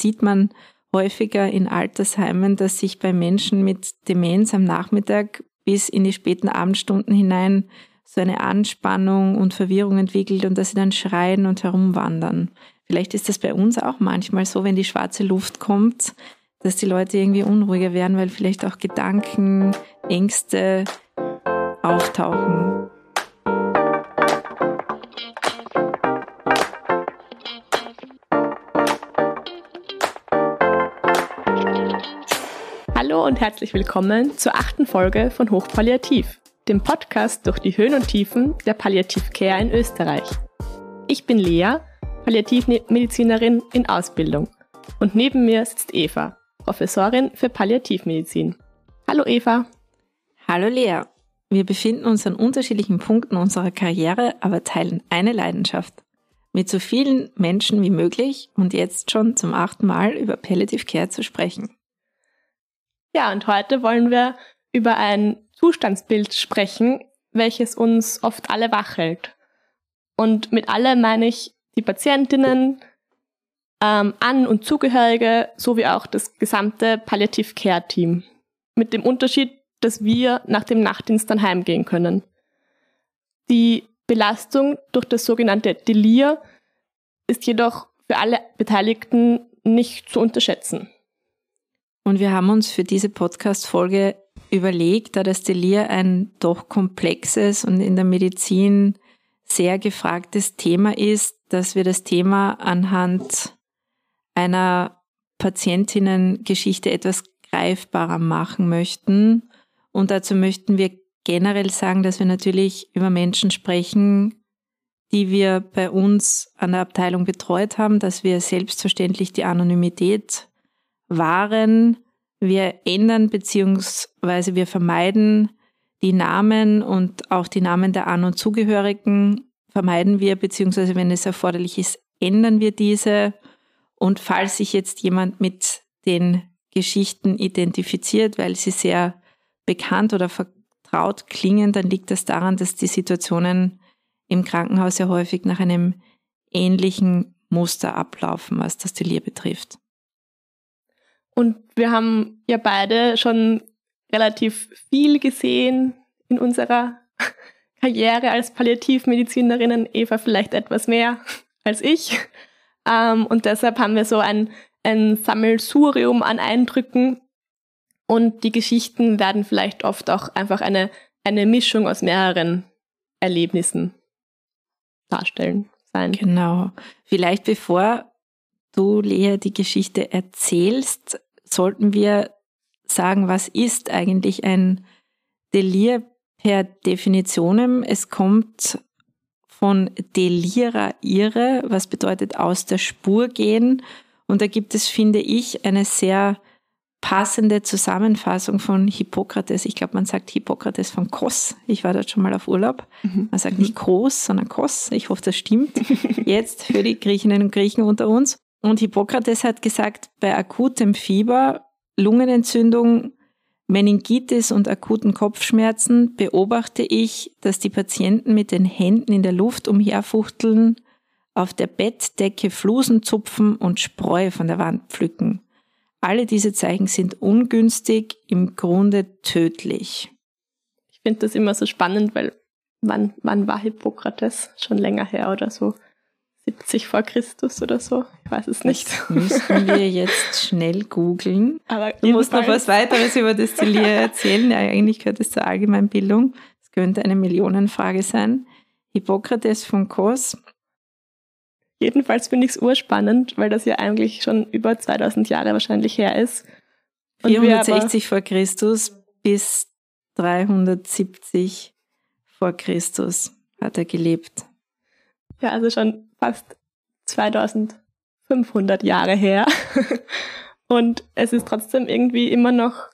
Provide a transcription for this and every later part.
sieht man häufiger in Altersheimen, dass sich bei Menschen mit Demenz am Nachmittag bis in die späten Abendstunden hinein so eine Anspannung und Verwirrung entwickelt und dass sie dann schreien und herumwandern. Vielleicht ist das bei uns auch manchmal so, wenn die schwarze Luft kommt, dass die Leute irgendwie unruhiger werden, weil vielleicht auch Gedanken, Ängste auftauchen. Hallo und herzlich willkommen zur achten Folge von Hochpalliativ, dem Podcast durch die Höhen und Tiefen der Palliativcare in Österreich. Ich bin Lea, Palliativmedizinerin in Ausbildung. Und neben mir sitzt Eva, Professorin für Palliativmedizin. Hallo Eva. Hallo Lea. Wir befinden uns an unterschiedlichen Punkten unserer Karriere, aber teilen eine Leidenschaft. Mit so vielen Menschen wie möglich und jetzt schon zum achten Mal über Palliative Care zu sprechen. Ja, und heute wollen wir über ein Zustandsbild sprechen, welches uns oft alle wach. Und mit alle meine ich die Patientinnen, ähm, An- und Zugehörige sowie auch das gesamte Palliative Care Team. Mit dem Unterschied, dass wir nach dem Nachtdienst dann heimgehen können. Die Belastung durch das sogenannte Delir ist jedoch für alle Beteiligten nicht zu unterschätzen. Und wir haben uns für diese Podcast-Folge überlegt, da das Delir ein doch komplexes und in der Medizin sehr gefragtes Thema ist, dass wir das Thema anhand einer Patientinnengeschichte etwas greifbarer machen möchten. Und dazu möchten wir generell sagen, dass wir natürlich über Menschen sprechen, die wir bei uns an der Abteilung betreut haben, dass wir selbstverständlich die Anonymität waren, wir ändern beziehungsweise wir vermeiden die Namen und auch die Namen der An- und Zugehörigen vermeiden wir, beziehungsweise wenn es erforderlich ist, ändern wir diese. Und falls sich jetzt jemand mit den Geschichten identifiziert, weil sie sehr bekannt oder vertraut klingen, dann liegt das daran, dass die Situationen im Krankenhaus ja häufig nach einem ähnlichen Muster ablaufen, was das Delir betrifft. Und wir haben ja beide schon relativ viel gesehen in unserer Karriere als Palliativmedizinerinnen. Eva vielleicht etwas mehr als ich. Ähm, und deshalb haben wir so ein, ein Sammelsurium an Eindrücken. Und die Geschichten werden vielleicht oft auch einfach eine, eine Mischung aus mehreren Erlebnissen darstellen sein. Genau. Vielleicht bevor du, Lea, die Geschichte erzählst, sollten wir sagen, was ist eigentlich ein Delir per Definitionem? Es kommt von delira irre, was bedeutet aus der Spur gehen. Und da gibt es, finde ich, eine sehr passende Zusammenfassung von Hippokrates. Ich glaube, man sagt Hippokrates von Kos. Ich war dort schon mal auf Urlaub. Mhm. Man sagt nicht Kos, sondern Kos. Ich hoffe, das stimmt. Jetzt für die Griechinnen und Griechen unter uns. Und Hippokrates hat gesagt, bei akutem Fieber, Lungenentzündung, Meningitis und akuten Kopfschmerzen beobachte ich, dass die Patienten mit den Händen in der Luft umherfuchteln, auf der Bettdecke Flusen zupfen und Spreu von der Wand pflücken. Alle diese Zeichen sind ungünstig, im Grunde tödlich. Ich finde das immer so spannend, weil wann, wann war Hippokrates? Schon länger her oder so? 70 vor Christus oder so. Ich weiß es nicht. Das müssten wir jetzt schnell googeln. Aber du musst noch was weiteres über das Delir erzählen. Ja, eigentlich gehört es zur Allgemeinbildung. Das könnte eine Millionenfrage sein. Hippokrates von Kos. Jedenfalls finde ich es urspannend, weil das ja eigentlich schon über 2000 Jahre wahrscheinlich her ist. Und 460 vor Christus bis 370 vor Christus hat er gelebt. Ja, also schon fast 2500 Jahre her. Und es ist trotzdem irgendwie immer noch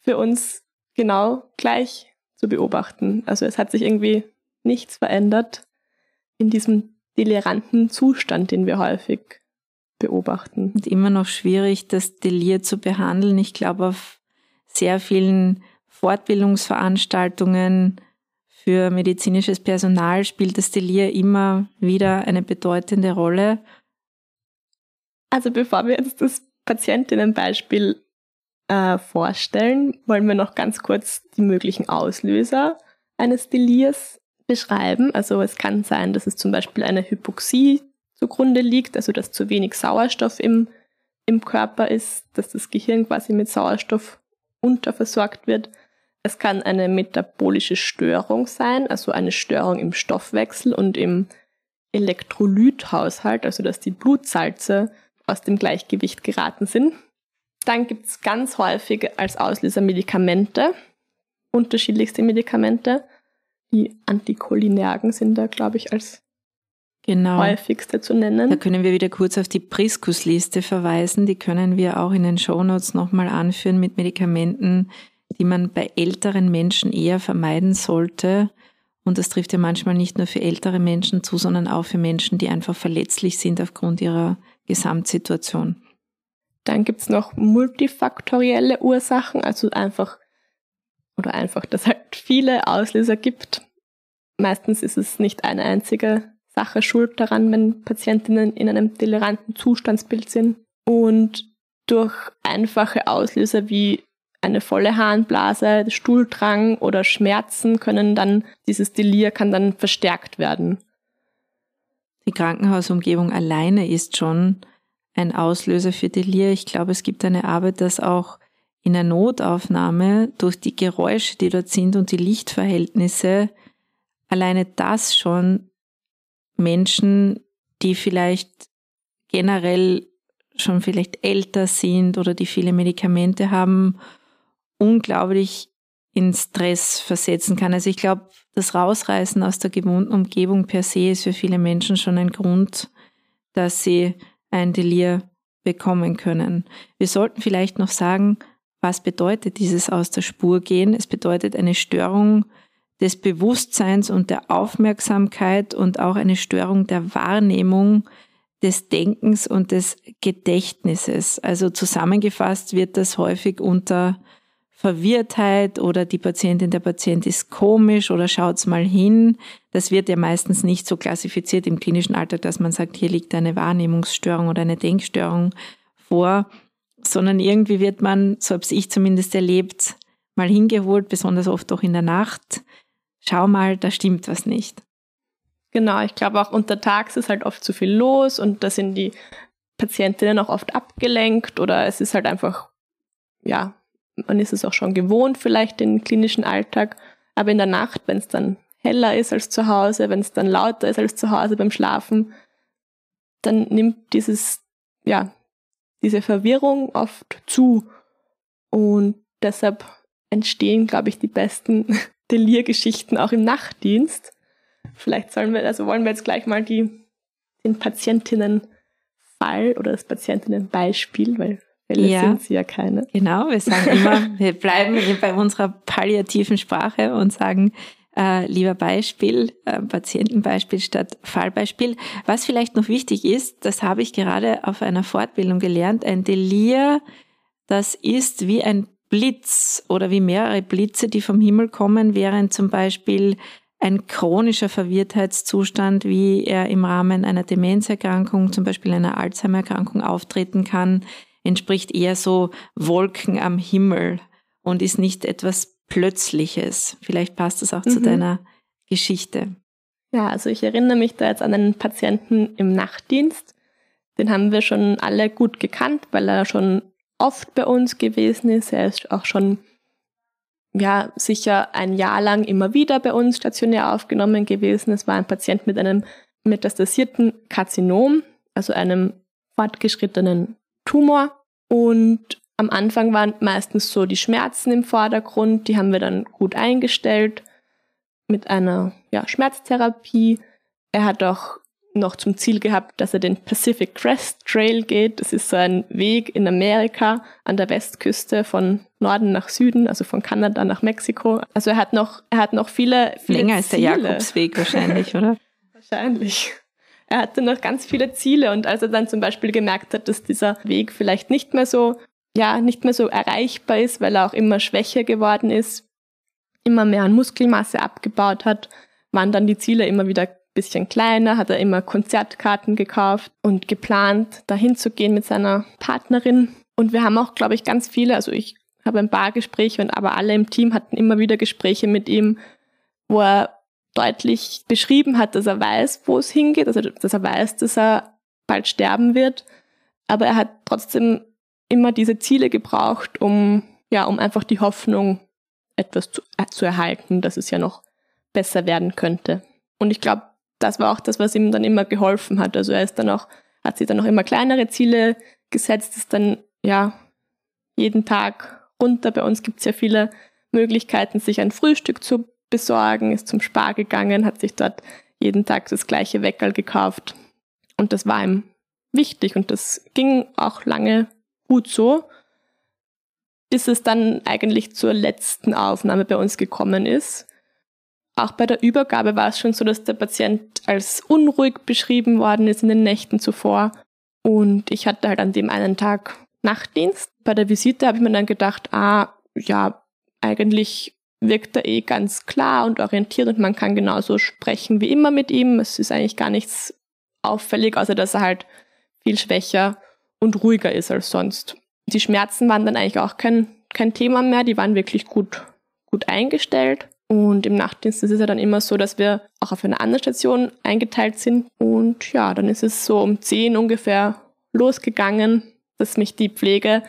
für uns genau gleich zu beobachten. Also es hat sich irgendwie nichts verändert in diesem deliranten Zustand, den wir häufig beobachten. Und immer noch schwierig, das Delir zu behandeln. Ich glaube, auf sehr vielen Fortbildungsveranstaltungen für medizinisches Personal spielt das Delir immer wieder eine bedeutende Rolle. Also bevor wir jetzt das Patientinnenbeispiel äh, vorstellen, wollen wir noch ganz kurz die möglichen Auslöser eines Delirs beschreiben. Also es kann sein, dass es zum Beispiel eine Hypoxie zugrunde liegt, also dass zu wenig Sauerstoff im, im Körper ist, dass das Gehirn quasi mit Sauerstoff unterversorgt wird. Es kann eine metabolische Störung sein, also eine Störung im Stoffwechsel und im Elektrolythaushalt, also dass die Blutsalze aus dem Gleichgewicht geraten sind. Dann gibt es ganz häufig als Auslöser Medikamente, unterschiedlichste Medikamente. Die Anticholinergen sind da, glaube ich, als genau. häufigste zu nennen. Da können wir wieder kurz auf die Priskus-Liste verweisen. Die können wir auch in den Shownotes nochmal anführen mit Medikamenten, die man bei älteren Menschen eher vermeiden sollte. Und das trifft ja manchmal nicht nur für ältere Menschen zu, sondern auch für Menschen, die einfach verletzlich sind aufgrund ihrer Gesamtsituation. Dann gibt's noch multifaktorielle Ursachen, also einfach oder einfach, dass halt viele Auslöser gibt. Meistens ist es nicht eine einzige Sache schuld daran, wenn Patientinnen in einem toleranten Zustandsbild sind. Und durch einfache Auslöser wie eine volle Harnblase, Stuhldrang oder Schmerzen können dann, dieses Delir kann dann verstärkt werden. Die Krankenhausumgebung alleine ist schon ein Auslöser für Delir. Ich glaube, es gibt eine Arbeit, dass auch in der Notaufnahme durch die Geräusche, die dort sind und die Lichtverhältnisse, alleine das schon Menschen, die vielleicht generell schon vielleicht älter sind oder die viele Medikamente haben, unglaublich in Stress versetzen kann. Also ich glaube, das Rausreißen aus der gewohnten Umgebung per se ist für viele Menschen schon ein Grund, dass sie ein Delir bekommen können. Wir sollten vielleicht noch sagen, was bedeutet dieses aus der Spur gehen? Es bedeutet eine Störung des Bewusstseins und der Aufmerksamkeit und auch eine Störung der Wahrnehmung des Denkens und des Gedächtnisses. Also zusammengefasst wird das häufig unter Verwirrtheit oder die Patientin, der Patient ist komisch oder schaut's mal hin. Das wird ja meistens nicht so klassifiziert im klinischen Alltag, dass man sagt, hier liegt eine Wahrnehmungsstörung oder eine Denkstörung vor, sondern irgendwie wird man, so habe ich zumindest erlebt, mal hingeholt, besonders oft auch in der Nacht. Schau mal, da stimmt was nicht. Genau, ich glaube auch untertags ist halt oft zu viel los und da sind die Patientinnen auch oft abgelenkt oder es ist halt einfach, ja, man ist es auch schon gewohnt, vielleicht den klinischen Alltag. Aber in der Nacht, wenn es dann heller ist als zu Hause, wenn es dann lauter ist als zu Hause beim Schlafen, dann nimmt dieses, ja, diese Verwirrung oft zu. Und deshalb entstehen, glaube ich, die besten Delirgeschichten auch im Nachtdienst. Vielleicht sollen wir, also wollen wir jetzt gleich mal die, den Patientinnenfall oder das Patientinnenbeispiel, weil Fälle ja, sind sie ja keine. Genau, wir sagen immer, wir bleiben bei unserer palliativen Sprache und sagen, äh, lieber Beispiel, äh, Patientenbeispiel statt Fallbeispiel. Was vielleicht noch wichtig ist, das habe ich gerade auf einer Fortbildung gelernt, ein Delir, das ist wie ein Blitz oder wie mehrere Blitze, die vom Himmel kommen, während zum Beispiel ein chronischer Verwirrtheitszustand, wie er im Rahmen einer Demenzerkrankung, zum Beispiel einer Alzheimererkrankung auftreten kann, entspricht eher so Wolken am Himmel und ist nicht etwas Plötzliches. Vielleicht passt das auch mhm. zu deiner Geschichte. Ja, also ich erinnere mich da jetzt an einen Patienten im Nachtdienst. Den haben wir schon alle gut gekannt, weil er schon oft bei uns gewesen ist. Er ist auch schon ja, sicher ein Jahr lang immer wieder bei uns stationär aufgenommen gewesen. Es war ein Patient mit einem metastasierten Karzinom, also einem fortgeschrittenen Tumor. Und am Anfang waren meistens so die Schmerzen im Vordergrund, die haben wir dann gut eingestellt mit einer ja, Schmerztherapie. Er hat auch noch zum Ziel gehabt, dass er den Pacific Crest Trail geht. Das ist so ein Weg in Amerika an der Westküste von Norden nach Süden, also von Kanada nach Mexiko. Also er hat noch, er hat noch viele, viele Länger als der Jakobsweg wahrscheinlich, oder? wahrscheinlich er hatte noch ganz viele Ziele und als er dann zum Beispiel gemerkt hat, dass dieser Weg vielleicht nicht mehr so, ja, nicht mehr so erreichbar ist, weil er auch immer schwächer geworden ist, immer mehr an Muskelmasse abgebaut hat, waren dann die Ziele immer wieder bisschen kleiner, hat er immer Konzertkarten gekauft und geplant, dahin zu gehen mit seiner Partnerin. Und wir haben auch, glaube ich, ganz viele, also ich habe ein paar Gespräche und aber alle im Team hatten immer wieder Gespräche mit ihm, wo er deutlich beschrieben hat, dass er weiß, wo es hingeht, also dass er weiß, dass er bald sterben wird. Aber er hat trotzdem immer diese Ziele gebraucht, um, ja, um einfach die Hoffnung etwas zu, äh, zu erhalten, dass es ja noch besser werden könnte. Und ich glaube, das war auch das, was ihm dann immer geholfen hat. Also er ist dann auch, hat sich dann auch immer kleinere Ziele gesetzt, ist dann, ja, jeden Tag runter. Bei uns gibt es ja viele Möglichkeiten, sich ein Frühstück zu besorgen, ist zum Spar gegangen, hat sich dort jeden Tag das gleiche Weckerl gekauft. Und das war ihm wichtig und das ging auch lange gut so, bis es dann eigentlich zur letzten Aufnahme bei uns gekommen ist. Auch bei der Übergabe war es schon so, dass der Patient als unruhig beschrieben worden ist in den Nächten zuvor. Und ich hatte halt an dem einen Tag Nachtdienst. Bei der Visite habe ich mir dann gedacht, ah, ja, eigentlich wirkt er eh ganz klar und orientiert und man kann genauso sprechen wie immer mit ihm. Es ist eigentlich gar nichts auffällig, außer dass er halt viel schwächer und ruhiger ist als sonst. Die Schmerzen waren dann eigentlich auch kein, kein Thema mehr, die waren wirklich gut, gut eingestellt. Und im Nachtdienst ist es ja dann immer so, dass wir auch auf einer anderen Station eingeteilt sind. Und ja, dann ist es so um 10 ungefähr losgegangen, dass mich die Pflege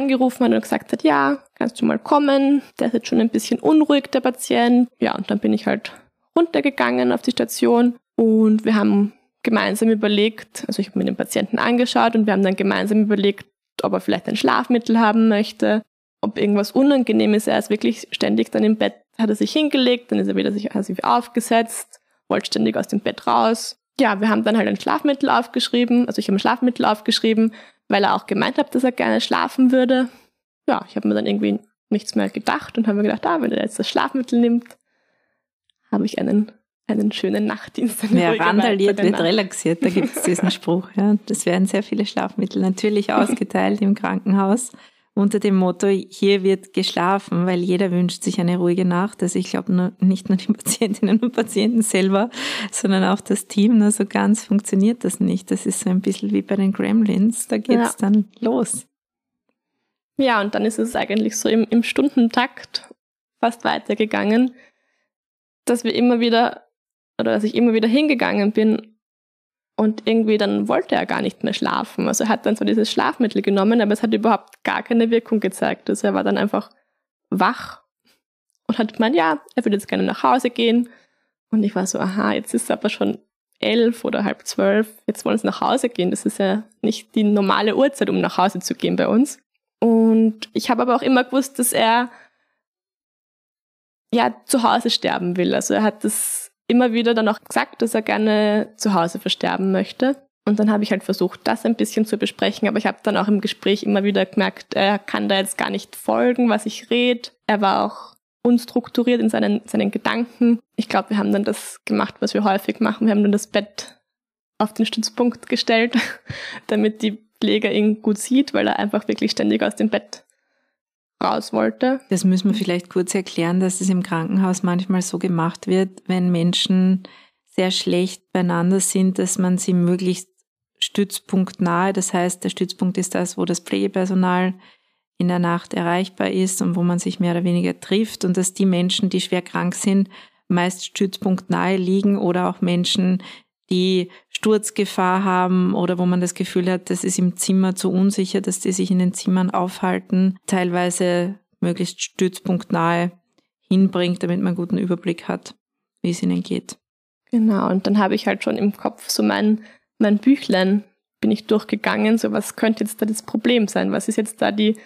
angerufen hat und gesagt hat, ja, kannst du mal kommen? Der ist jetzt schon ein bisschen unruhig, der Patient. Ja, und dann bin ich halt runtergegangen auf die Station und wir haben gemeinsam überlegt, also ich habe mir den Patienten angeschaut und wir haben dann gemeinsam überlegt, ob er vielleicht ein Schlafmittel haben möchte, ob irgendwas unangenehm ist. Er ist wirklich ständig dann im Bett, hat er sich hingelegt, dann ist er wieder sich aufgesetzt, wollte ständig aus dem Bett raus. Ja, wir haben dann halt ein Schlafmittel aufgeschrieben, also ich habe ein Schlafmittel aufgeschrieben, weil er auch gemeint hat, dass er gerne schlafen würde. Ja, ich habe mir dann irgendwie nichts mehr gedacht und habe mir gedacht, ah, wenn er jetzt das Schlafmittel nimmt, habe ich einen, einen schönen Nachtdienst. Wer randaliert, wird relaxiert, da gibt es diesen Spruch. Ja. Das werden sehr viele Schlafmittel natürlich ausgeteilt im Krankenhaus unter dem Motto, hier wird geschlafen, weil jeder wünscht sich eine ruhige Nacht. Also ich glaube nur, nicht nur die Patientinnen und Patienten selber, sondern auch das Team. Nur so ganz funktioniert das nicht. Das ist so ein bisschen wie bei den Gremlins. Da geht's ja. dann los. Ja, und dann ist es eigentlich so im, im Stundentakt fast weitergegangen, dass wir immer wieder, oder dass ich immer wieder hingegangen bin und irgendwie dann wollte er gar nicht mehr schlafen. Also er hat dann so dieses Schlafmittel genommen, aber es hat überhaupt gar keine Wirkung gezeigt. Also er war dann einfach wach und hat gemeint, ja, er würde jetzt gerne nach Hause gehen. Und ich war so, aha, jetzt ist es aber schon elf oder halb zwölf, jetzt wollen sie nach Hause gehen. Das ist ja nicht die normale Uhrzeit, um nach Hause zu gehen bei uns. Und ich habe aber auch immer gewusst, dass er ja zu Hause sterben will. Also er hat das immer wieder dann auch gesagt, dass er gerne zu Hause versterben möchte. Und dann habe ich halt versucht, das ein bisschen zu besprechen, aber ich habe dann auch im Gespräch immer wieder gemerkt, er kann da jetzt gar nicht folgen, was ich rede. Er war auch unstrukturiert in seinen, seinen Gedanken. Ich glaube, wir haben dann das gemacht, was wir häufig machen. Wir haben dann das Bett auf den Stützpunkt gestellt, damit die Pfleger ihn gut sieht, weil er einfach wirklich ständig aus dem Bett raus wollte. Das müssen wir vielleicht kurz erklären, dass es im Krankenhaus manchmal so gemacht wird, wenn Menschen sehr schlecht beieinander sind, dass man sie möglichst stützpunktnahe, das heißt, der Stützpunkt ist das, wo das Pflegepersonal in der Nacht erreichbar ist und wo man sich mehr oder weniger trifft und dass die Menschen, die schwer krank sind, meist stützpunktnahe liegen oder auch Menschen, die Sturzgefahr haben oder wo man das Gefühl hat, das ist im Zimmer zu unsicher, dass die sich in den Zimmern aufhalten, teilweise möglichst stützpunktnahe hinbringt, damit man einen guten Überblick hat, wie es ihnen geht. Genau, und dann habe ich halt schon im Kopf so mein, mein Büchlein bin ich durchgegangen, so was könnte jetzt da das Problem sein? Was ist jetzt da die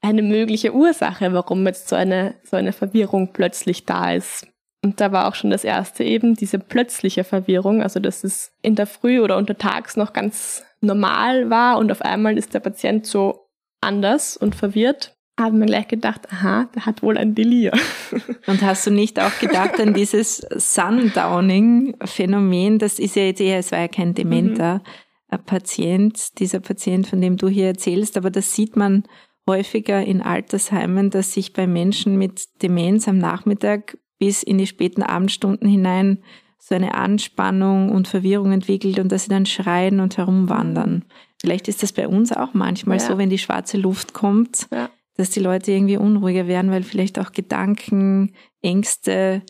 eine mögliche Ursache, warum jetzt so eine, so eine Verwirrung plötzlich da ist? Und da war auch schon das erste eben diese plötzliche Verwirrung, also dass es in der Früh oder untertags noch ganz normal war und auf einmal ist der Patient so anders und verwirrt. Haben wir gleich gedacht, aha, der hat wohl ein Delir. Und hast du nicht auch gedacht an dieses Sundowning-Phänomen? Das ist ja jetzt eher, es war ja kein dementer mhm. Patient, dieser Patient, von dem du hier erzählst, aber das sieht man häufiger in Altersheimen, dass sich bei Menschen mit Demenz am Nachmittag bis in die späten Abendstunden hinein so eine Anspannung und Verwirrung entwickelt und dass sie dann schreien und herumwandern. Vielleicht ist das bei uns auch manchmal ja. so, wenn die schwarze Luft kommt, ja. dass die Leute irgendwie unruhiger werden, weil vielleicht auch Gedanken, Ängste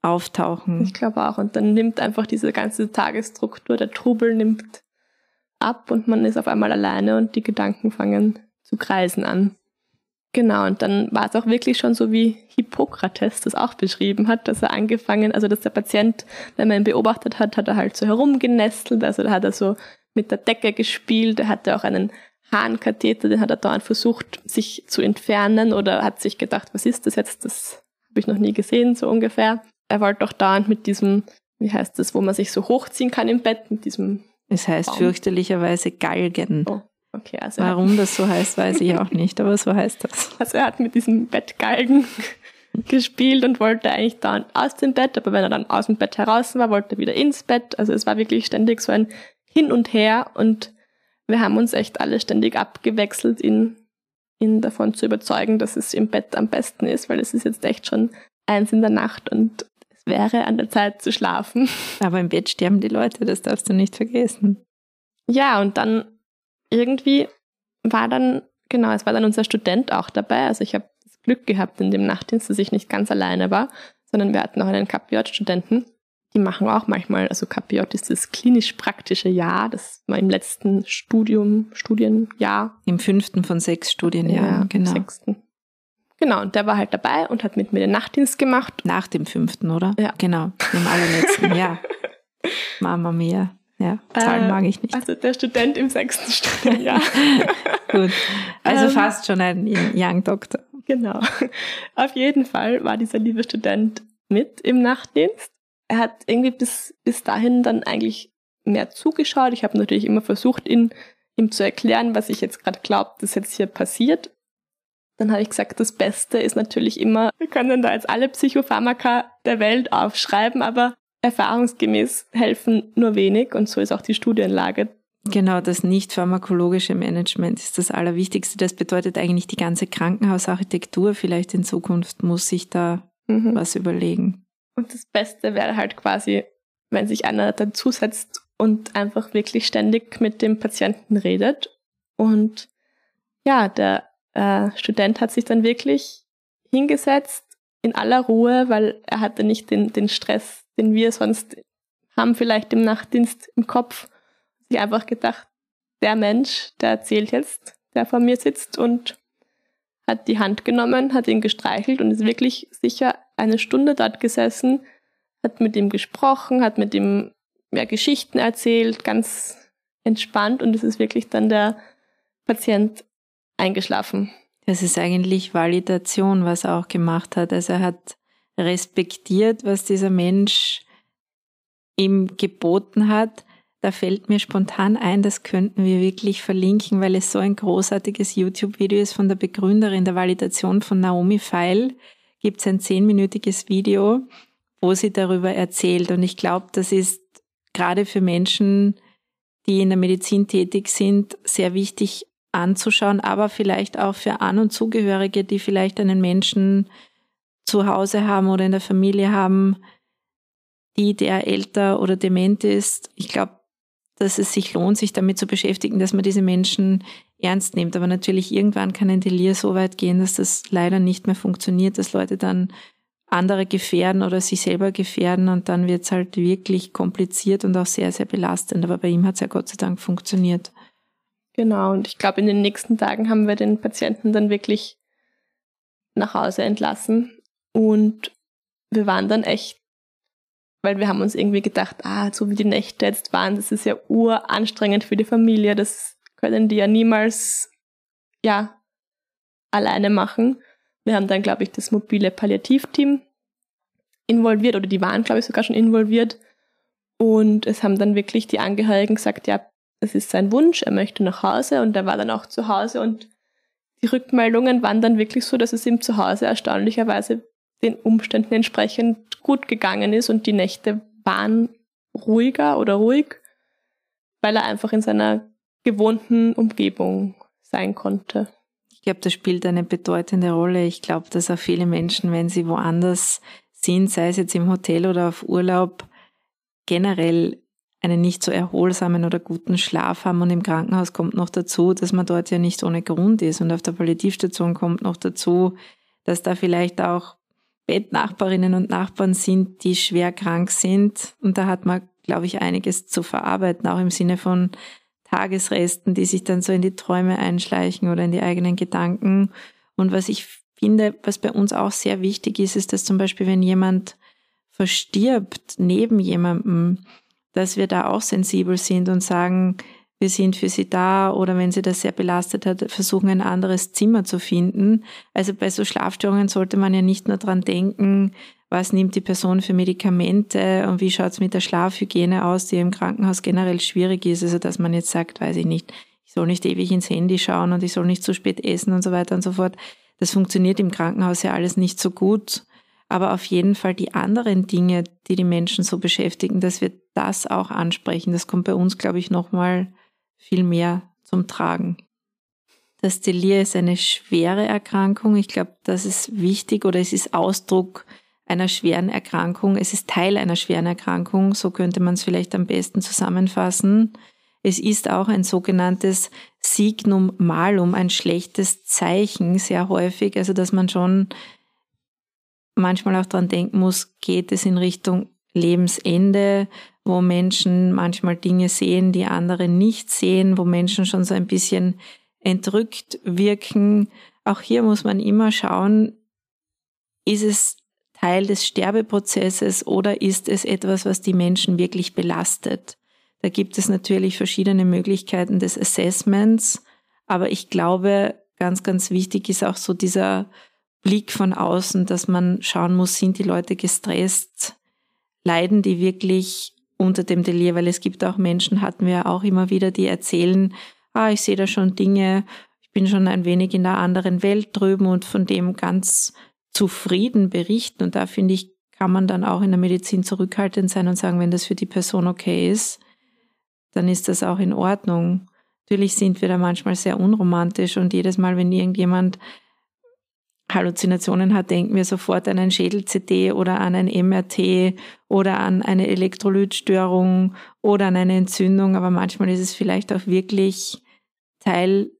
auftauchen. Ich glaube auch. Und dann nimmt einfach diese ganze Tagesstruktur, der Trubel nimmt ab und man ist auf einmal alleine und die Gedanken fangen zu kreisen an. Genau, und dann war es auch wirklich schon so, wie Hippokrates das auch beschrieben hat, dass er angefangen, also dass der Patient, wenn man ihn beobachtet hat, hat er halt so herumgenestelt, also da hat er so mit der Decke gespielt, er hatte auch einen Harnkatheter, den hat er dauernd versucht, sich zu entfernen oder hat sich gedacht, was ist das jetzt, das habe ich noch nie gesehen, so ungefähr. Er wollte auch dauernd mit diesem, wie heißt das, wo man sich so hochziehen kann im Bett, mit diesem Es heißt Baum. fürchterlicherweise Galgen. Oh. Okay, also Warum das so heißt, weiß ich auch nicht, aber so heißt das. Also er hat mit diesem Bettgalgen gespielt und wollte eigentlich dann aus dem Bett, aber wenn er dann aus dem Bett heraus war, wollte er wieder ins Bett. Also es war wirklich ständig so ein Hin und Her und wir haben uns echt alle ständig abgewechselt, ihn, ihn davon zu überzeugen, dass es im Bett am besten ist, weil es ist jetzt echt schon eins in der Nacht und es wäre an der Zeit zu schlafen. Aber im Bett sterben die Leute, das darfst du nicht vergessen. Ja, und dann irgendwie war dann, genau, es war dann unser Student auch dabei. Also ich habe das Glück gehabt in dem Nachtdienst, dass ich nicht ganz alleine war, sondern wir hatten auch einen KPJ-Studenten. Die machen auch manchmal, also KPJ ist das klinisch-praktische Jahr, das war im letzten Studium, Studienjahr. Im fünften von sechs Studienjahren, ja, genau. Sechsten. Genau, und der war halt dabei und hat mit mir den Nachtdienst gemacht. Nach dem fünften, oder? Ja. Genau, im allerletzten, ja. Mama mia. Ja, Zahlen äh, mag ich nicht. Also der Student im sechsten Studienjahr. Gut. Also ähm, fast schon ein Young Doctor. Genau. Auf jeden Fall war dieser liebe Student mit im Nachtdienst. Er hat irgendwie bis, bis dahin dann eigentlich mehr zugeschaut. Ich habe natürlich immer versucht, ihn, ihm zu erklären, was ich jetzt gerade glaube, dass jetzt hier passiert. Dann habe ich gesagt, das Beste ist natürlich immer, wir können da jetzt alle Psychopharmaka der Welt aufschreiben, aber erfahrungsgemäß helfen nur wenig und so ist auch die Studienlage. Genau, das nicht pharmakologische Management ist das Allerwichtigste. Das bedeutet eigentlich die ganze Krankenhausarchitektur vielleicht in Zukunft muss sich da mhm. was überlegen. Und das Beste wäre halt quasi, wenn sich einer dazusetzt und einfach wirklich ständig mit dem Patienten redet. Und ja, der äh, Student hat sich dann wirklich hingesetzt in aller Ruhe, weil er hatte nicht den, den Stress den wir sonst haben, vielleicht im Nachtdienst im Kopf, sich einfach gedacht, der Mensch, der erzählt jetzt, der vor mir sitzt und hat die Hand genommen, hat ihn gestreichelt und ist wirklich sicher eine Stunde dort gesessen, hat mit ihm gesprochen, hat mit ihm ja, Geschichten erzählt, ganz entspannt und es ist wirklich dann der Patient eingeschlafen. Das ist eigentlich Validation, was er auch gemacht hat. Also er hat respektiert, was dieser Mensch ihm geboten hat. Da fällt mir spontan ein, das könnten wir wirklich verlinken, weil es so ein großartiges YouTube-Video ist von der Begründerin der Validation von Naomi Feil. Gibt es ein zehnminütiges Video, wo sie darüber erzählt. Und ich glaube, das ist gerade für Menschen, die in der Medizin tätig sind, sehr wichtig anzuschauen, aber vielleicht auch für An- und Zugehörige, die vielleicht einen Menschen zu Hause haben oder in der Familie haben, die der älter oder dement ist. Ich glaube, dass es sich lohnt, sich damit zu beschäftigen, dass man diese Menschen ernst nimmt. Aber natürlich irgendwann kann ein Delir so weit gehen, dass das leider nicht mehr funktioniert, dass Leute dann andere gefährden oder sich selber gefährden und dann wird es halt wirklich kompliziert und auch sehr, sehr belastend. Aber bei ihm hat es ja Gott sei Dank funktioniert. Genau, und ich glaube, in den nächsten Tagen haben wir den Patienten dann wirklich nach Hause entlassen. Und wir waren dann echt, weil wir haben uns irgendwie gedacht, ah, so wie die Nächte jetzt waren, das ist ja uranstrengend für die Familie, das können die ja niemals, ja, alleine machen. Wir haben dann, glaube ich, das mobile Palliativteam involviert oder die waren, glaube ich, sogar schon involviert. Und es haben dann wirklich die Angehörigen gesagt, ja, es ist sein Wunsch, er möchte nach Hause und er war dann auch zu Hause und die Rückmeldungen waren dann wirklich so, dass es ihm zu Hause erstaunlicherweise den Umständen entsprechend gut gegangen ist und die Nächte waren ruhiger oder ruhig, weil er einfach in seiner gewohnten Umgebung sein konnte. Ich glaube, das spielt eine bedeutende Rolle. Ich glaube, dass auch viele Menschen, wenn sie woanders sind, sei es jetzt im Hotel oder auf Urlaub, generell einen nicht so erholsamen oder guten Schlaf haben. Und im Krankenhaus kommt noch dazu, dass man dort ja nicht ohne Grund ist. Und auf der Palliativstation kommt noch dazu, dass da vielleicht auch Bettnachbarinnen und Nachbarn sind, die schwer krank sind. Und da hat man, glaube ich, einiges zu verarbeiten, auch im Sinne von Tagesresten, die sich dann so in die Träume einschleichen oder in die eigenen Gedanken. Und was ich finde, was bei uns auch sehr wichtig ist, ist, dass zum Beispiel, wenn jemand verstirbt neben jemandem, dass wir da auch sensibel sind und sagen, wir sind für sie da oder wenn sie das sehr belastet hat, versuchen ein anderes Zimmer zu finden. Also bei so Schlafstörungen sollte man ja nicht nur dran denken, was nimmt die Person für Medikamente und wie schaut es mit der Schlafhygiene aus, die im Krankenhaus generell schwierig ist. Also dass man jetzt sagt, weiß ich nicht, ich soll nicht ewig ins Handy schauen und ich soll nicht zu spät essen und so weiter und so fort. Das funktioniert im Krankenhaus ja alles nicht so gut. Aber auf jeden Fall die anderen Dinge, die die Menschen so beschäftigen, dass wir das auch ansprechen. Das kommt bei uns, glaube ich, nochmal viel mehr zum Tragen. Das Delir ist eine schwere Erkrankung. Ich glaube, das ist wichtig oder es ist Ausdruck einer schweren Erkrankung. Es ist Teil einer schweren Erkrankung. So könnte man es vielleicht am besten zusammenfassen. Es ist auch ein sogenanntes Signum malum, ein schlechtes Zeichen sehr häufig. Also, dass man schon manchmal auch dran denken muss, geht es in Richtung Lebensende, wo Menschen manchmal Dinge sehen, die andere nicht sehen, wo Menschen schon so ein bisschen entrückt wirken. Auch hier muss man immer schauen, ist es Teil des Sterbeprozesses oder ist es etwas, was die Menschen wirklich belastet? Da gibt es natürlich verschiedene Möglichkeiten des Assessments, aber ich glaube, ganz, ganz wichtig ist auch so dieser Blick von außen, dass man schauen muss, sind die Leute gestresst, leiden die wirklich unter dem Delir, weil es gibt auch Menschen, hatten wir auch immer wieder, die erzählen, ah, ich sehe da schon Dinge, ich bin schon ein wenig in der anderen Welt drüben und von dem ganz zufrieden berichten. Und da finde ich, kann man dann auch in der Medizin zurückhaltend sein und sagen, wenn das für die Person okay ist, dann ist das auch in Ordnung. Natürlich sind wir da manchmal sehr unromantisch und jedes Mal, wenn irgendjemand Halluzinationen hat, denken wir sofort an ein Schädel-CT oder an ein MRT oder an eine Elektrolytstörung oder an eine Entzündung. Aber manchmal ist es vielleicht auch wirklich Teil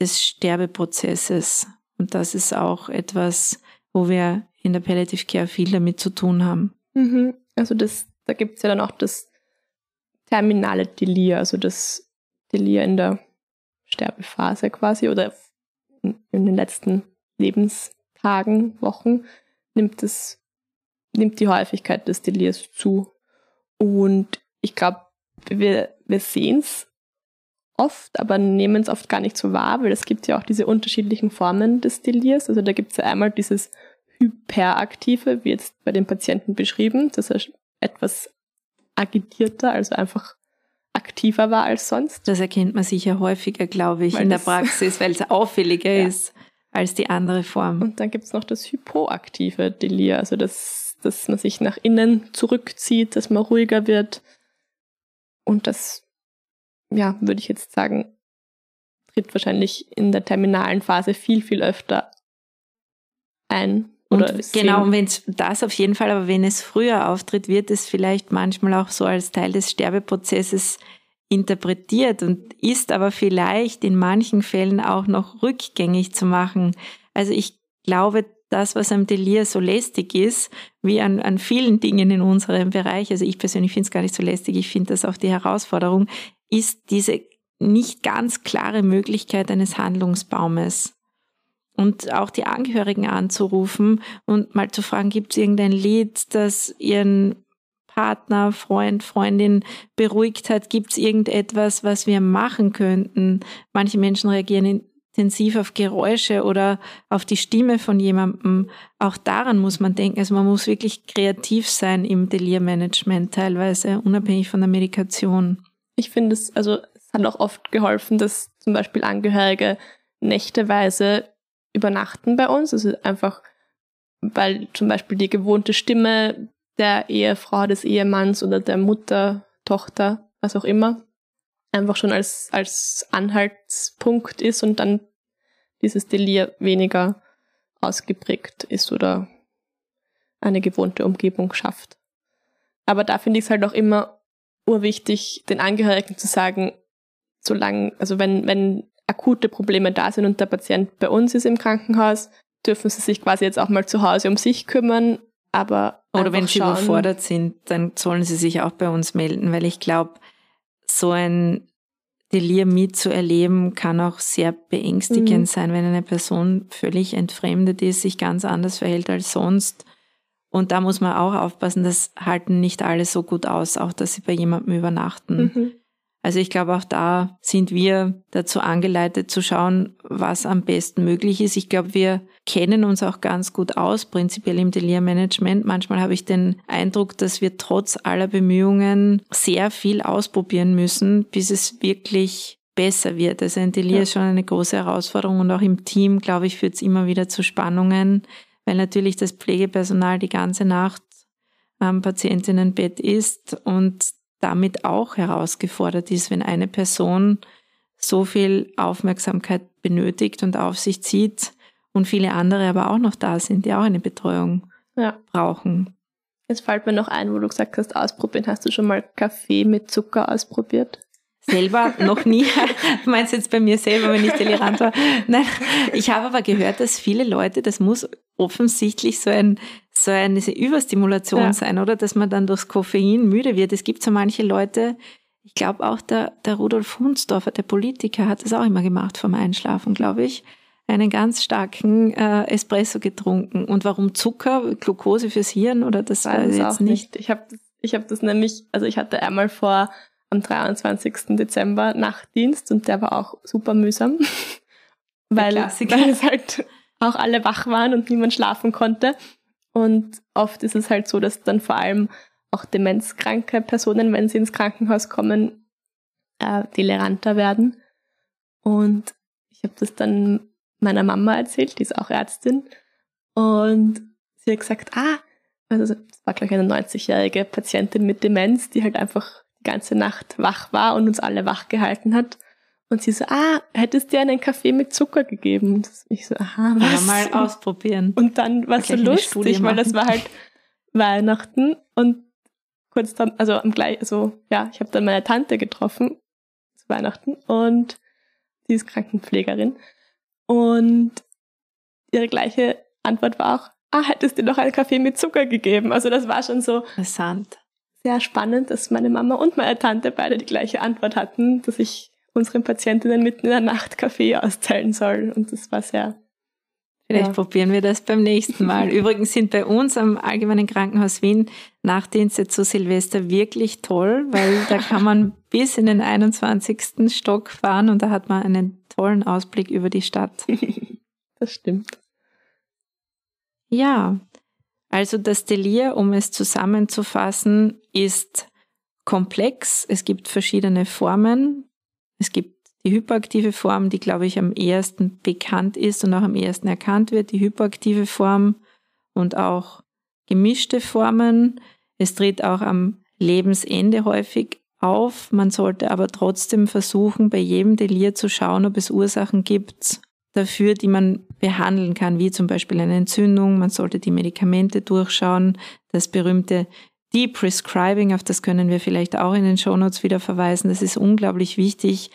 des Sterbeprozesses. Und das ist auch etwas, wo wir in der Palliative Care viel damit zu tun haben. Mhm. Also das, da gibt es ja dann auch das terminale Delir, also das Delir in der Sterbephase quasi oder in den letzten Lebenstagen, Wochen, nimmt es, nimmt die Häufigkeit des Delirs zu. Und ich glaube, wir, wir sehen es oft, aber nehmen es oft gar nicht so wahr, weil es gibt ja auch diese unterschiedlichen Formen des Delirs. Also da gibt es ja einmal dieses Hyperaktive, wie jetzt bei den Patienten beschrieben, dass er etwas agitierter, also einfach aktiver war als sonst. Das erkennt man sicher häufiger, glaube ich, weil in der Praxis, weil es auffälliger ja. ist als die andere Form. Und dann gibt es noch das hypoaktive Delir, also das, dass man sich nach innen zurückzieht, dass man ruhiger wird. Und das, ja, würde ich jetzt sagen, tritt wahrscheinlich in der terminalen Phase viel, viel öfter ein. Oder und genau, und wenn es das auf jeden Fall, aber wenn es früher auftritt, wird es vielleicht manchmal auch so als Teil des Sterbeprozesses interpretiert und ist aber vielleicht in manchen Fällen auch noch rückgängig zu machen. Also ich glaube, das, was am Delir so lästig ist, wie an, an vielen Dingen in unserem Bereich, also ich persönlich finde es gar nicht so lästig, ich finde das auch die Herausforderung, ist diese nicht ganz klare Möglichkeit eines Handlungsbaumes. Und auch die Angehörigen anzurufen und mal zu fragen, gibt es irgendein Lied, das ihren Partner, Freund, Freundin beruhigt hat? Gibt es irgendetwas, was wir machen könnten? Manche Menschen reagieren intensiv auf Geräusche oder auf die Stimme von jemandem. Auch daran muss man denken. Also man muss wirklich kreativ sein im Delirmanagement teilweise, unabhängig von der Medikation. Ich finde es, also es hat auch oft geholfen, dass zum Beispiel Angehörige nächteweise übernachten bei uns. Also einfach, weil zum Beispiel die gewohnte Stimme der Ehefrau, des Ehemanns oder der Mutter, Tochter, was auch immer, einfach schon als, als Anhaltspunkt ist und dann dieses Delir weniger ausgeprägt ist oder eine gewohnte Umgebung schafft. Aber da finde ich es halt auch immer urwichtig, den Angehörigen zu sagen, solange, also wenn, wenn akute Probleme da sind und der Patient bei uns ist im Krankenhaus, dürfen sie sich quasi jetzt auch mal zu Hause um sich kümmern, aber oder wenn sie schauen, überfordert sind, dann sollen sie sich auch bei uns melden, weil ich glaube, so ein Delir mitzuerleben kann auch sehr beängstigend mhm. sein, wenn eine Person völlig entfremdet ist, sich ganz anders verhält als sonst. Und da muss man auch aufpassen, das halten nicht alle so gut aus, auch dass sie bei jemandem übernachten. Mhm. Also ich glaube, auch da sind wir dazu angeleitet zu schauen, was am besten möglich ist. Ich glaube, wir kennen uns auch ganz gut aus, prinzipiell im Delir-Management. Manchmal habe ich den Eindruck, dass wir trotz aller Bemühungen sehr viel ausprobieren müssen, bis es wirklich besser wird. Also ein Delir ja. ist schon eine große Herausforderung und auch im Team, glaube ich, führt es immer wieder zu Spannungen, weil natürlich das Pflegepersonal die ganze Nacht am Patientinnenbett ist und damit auch herausgefordert ist, wenn eine Person so viel Aufmerksamkeit benötigt und auf sich zieht und viele andere aber auch noch da sind, die auch eine Betreuung ja. brauchen. Jetzt fällt mir noch ein, wo du gesagt hast, ausprobieren. Hast du schon mal Kaffee mit Zucker ausprobiert? Selber noch nie. Du meinst jetzt bei mir selber, wenn ich delirant war? Nein, ich habe aber gehört, dass viele Leute, das muss offensichtlich so ein so eine Überstimulation ja. sein, oder? Dass man dann durchs Koffein müde wird. Es gibt so manche Leute, ich glaube auch der, der Rudolf Hunsdorfer, der Politiker, hat das auch immer gemacht vom Einschlafen, glaube ich. Einen ganz starken äh, Espresso getrunken. Und warum Zucker? Glucose fürs Hirn oder das weiß ich jetzt nicht. nicht. Ich habe ich hab das nämlich, also ich hatte einmal vor am 23. Dezember Nachtdienst und der war auch super mühsam, weil, weil es halt auch alle wach waren und niemand schlafen konnte. Und oft ist es halt so, dass dann vor allem auch demenzkranke Personen, wenn sie ins Krankenhaus kommen, äh, toleranter werden. Und ich habe das dann meiner Mama erzählt, die ist auch Ärztin. Und sie hat gesagt, ah, also das war gleich eine 90-jährige Patientin mit Demenz, die halt einfach ganze Nacht wach war und uns alle wach gehalten hat. Und sie so, ah, hättest dir einen Kaffee mit Zucker gegeben? Und ich so, aha, was? Ja, mal ausprobieren. Und dann war es so lustig, weil das war halt Weihnachten und kurz dann, also am gleich, also ja, ich habe dann meine Tante getroffen zu Weihnachten und die ist Krankenpflegerin und ihre gleiche Antwort war auch, ah, hättest dir noch einen Kaffee mit Zucker gegeben? Also das war schon so interessant. Sehr spannend, dass meine Mama und meine Tante beide die gleiche Antwort hatten, dass ich unseren Patientinnen mitten in der Nacht Kaffee austeilen soll. Und das war sehr. Vielleicht ja. probieren wir das beim nächsten Mal. Übrigens sind bei uns am Allgemeinen Krankenhaus Wien Nachtdienste zu Silvester wirklich toll, weil da kann man bis in den 21. Stock fahren und da hat man einen tollen Ausblick über die Stadt. das stimmt. Ja, also das Delir, um es zusammenzufassen, ist komplex. Es gibt verschiedene Formen. Es gibt die hyperaktive Form, die, glaube ich, am ehesten bekannt ist und auch am ehesten erkannt wird, die hyperaktive Form und auch gemischte Formen. Es tritt auch am Lebensende häufig auf. Man sollte aber trotzdem versuchen, bei jedem Delir zu schauen, ob es Ursachen gibt dafür, die man behandeln kann, wie zum Beispiel eine Entzündung. Man sollte die Medikamente durchschauen. Das berühmte Deprescribing, auf das können wir vielleicht auch in den Shownotes wieder verweisen. Das ist unglaublich wichtig,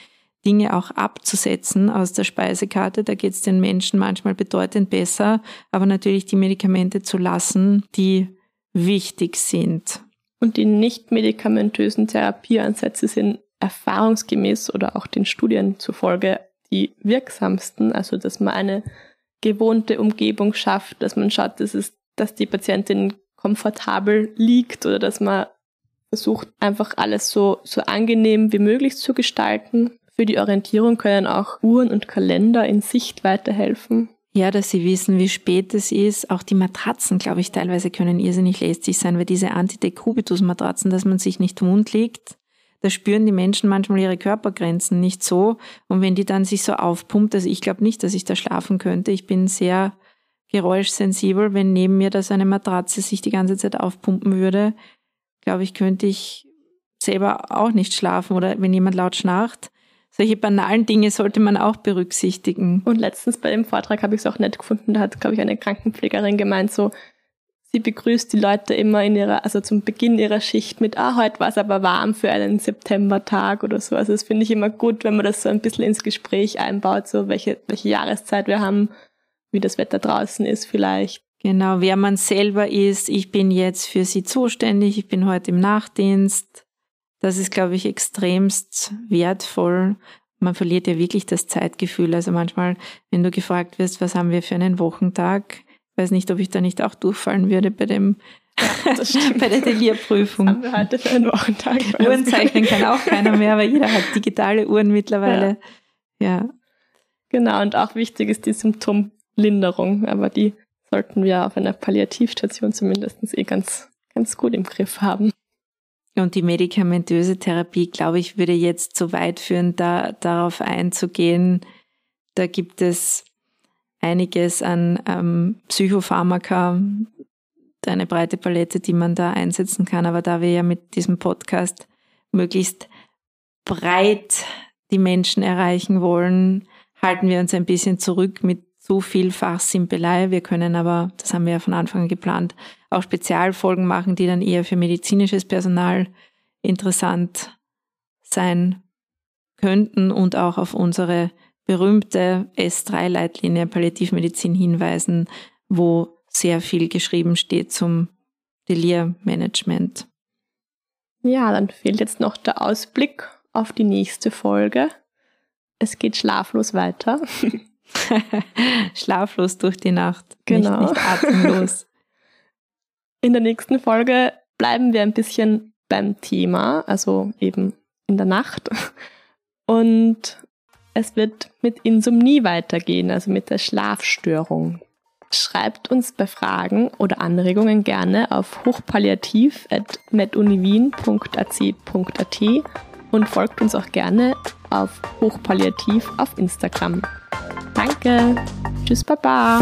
Dinge auch abzusetzen aus der Speisekarte. Da geht es den Menschen manchmal bedeutend besser, aber natürlich die Medikamente zu lassen, die wichtig sind. Und die nicht medikamentösen Therapieansätze sind erfahrungsgemäß oder auch den Studien zufolge die wirksamsten. Also, dass man eine gewohnte Umgebung schafft, dass man schaut, dass, es, dass die Patientin komfortabel liegt oder dass man versucht, einfach alles so, so angenehm wie möglich zu gestalten. Für die Orientierung können auch Uhren und Kalender in Sicht weiterhelfen. Ja, dass sie wissen, wie spät es ist. Auch die Matratzen, glaube ich, teilweise können irrsinnig lästig sein, weil diese Antidekubitus-Matratzen, dass man sich nicht wund liegt, da spüren die Menschen manchmal ihre Körpergrenzen nicht so. Und wenn die dann sich so aufpumpt, also ich glaube nicht, dass ich da schlafen könnte. Ich bin sehr geräuschsensibel. Wenn neben mir da so eine Matratze sich die ganze Zeit aufpumpen würde, glaube ich, könnte ich selber auch nicht schlafen oder wenn jemand laut schnarcht. Solche banalen Dinge sollte man auch berücksichtigen. Und letztens bei dem Vortrag habe ich es auch nett gefunden, da hat, glaube ich, eine Krankenpflegerin gemeint, so, sie begrüßt die Leute immer in ihrer, also zum Beginn ihrer Schicht mit, ah, heute war es aber warm für einen Septembertag oder so. Also das finde ich immer gut, wenn man das so ein bisschen ins Gespräch einbaut, so welche, welche Jahreszeit wir haben, wie das Wetter draußen ist vielleicht. Genau, wer man selber ist. Ich bin jetzt für sie zuständig, ich bin heute im Nachtdienst. Das ist, glaube ich, extremst wertvoll. Man verliert ja wirklich das Zeitgefühl. Also manchmal, wenn du gefragt wirst, was haben wir für einen Wochentag, weiß nicht, ob ich da nicht auch durchfallen würde bei dem ja, bei der Delierprüfung. haben wir heute für einen Wochentag. Uhren zeichnen kann auch keiner mehr, aber jeder hat digitale Uhren mittlerweile. Ja. ja. Genau, und auch wichtig ist die Symptomlinderung, aber die sollten wir auf einer Palliativstation zumindest eh ganz, ganz gut im Griff haben. Und die medikamentöse Therapie, glaube ich, würde jetzt zu weit führen, da darauf einzugehen. Da gibt es einiges an ähm, Psychopharmaka, eine breite Palette, die man da einsetzen kann. Aber da wir ja mit diesem Podcast möglichst breit die Menschen erreichen wollen, halten wir uns ein bisschen zurück mit zu viel Fachsimpelei. Wir können aber, das haben wir ja von Anfang an geplant, auch Spezialfolgen machen, die dann eher für medizinisches Personal interessant sein könnten und auch auf unsere berühmte S3-Leitlinie Palliativmedizin hinweisen, wo sehr viel geschrieben steht zum Delirmanagement. Ja, dann fehlt jetzt noch der Ausblick auf die nächste Folge. Es geht schlaflos weiter. Schlaflos durch die Nacht. Genau. Nicht, nicht atemlos. In der nächsten Folge bleiben wir ein bisschen beim Thema, also eben in der Nacht. Und es wird mit Insomnie weitergehen, also mit der Schlafstörung. Schreibt uns bei Fragen oder Anregungen gerne auf hochpalliativ.meduniwien.ac.at und folgt uns auch gerne auf hochpalliativ auf Instagram. Danke. Tschüss, Baba.